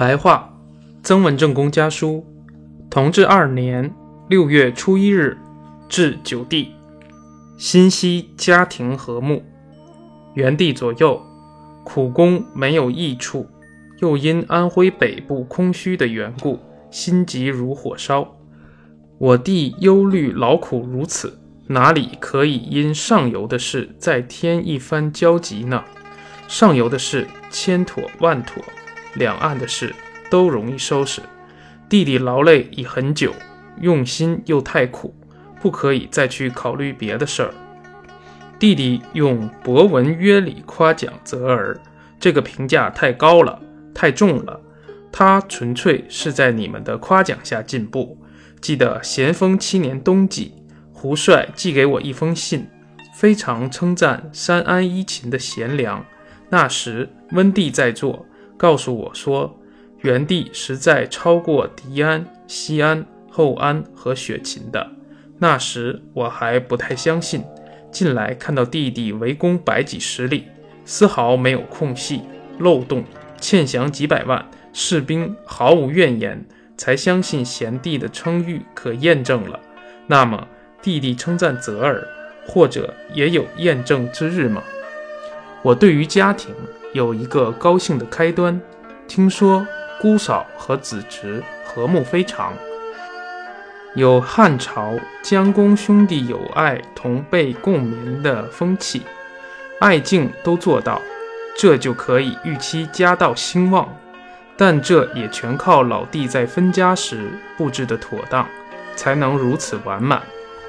白话，曾文正公家书，同治二年六月初一日，至九弟，心悉家庭和睦，元帝左右，苦功没有益处，又因安徽北部空虚的缘故，心急如火烧。我弟忧虑劳苦如此，哪里可以因上游的事再添一番焦急呢？上游的事千妥万妥。两岸的事都容易收拾。弟弟劳累已很久，用心又太苦，不可以再去考虑别的事儿。弟弟用博文约礼夸奖泽儿，这个评价太高了，太重了。他纯粹是在你们的夸奖下进步。记得咸丰七年冬季，胡帅寄给我一封信，非常称赞山安一勤的贤良。那时温帝在座。告诉我说，元帝实在超过狄安、西安、后安和雪芹的。那时我还不太相信，近来看到弟弟围攻百几十里，丝毫没有空隙、漏洞，欠降几百万士兵毫无怨言，才相信贤弟的称誉可验证了。那么弟弟称赞泽尔，或者也有验证之日吗？我对于家庭。有一个高兴的开端，听说姑嫂和子侄和睦非常，有汉朝姜公兄弟友爱同辈共眠的风气，爱敬都做到，这就可以预期家道兴旺。但这也全靠老弟在分家时布置的妥当，才能如此完满。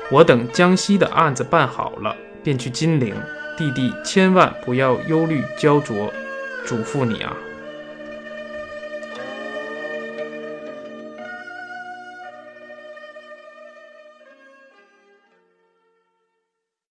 我等江西的案子办好了，便去金陵。弟弟千万不要忧虑焦灼，嘱咐你啊。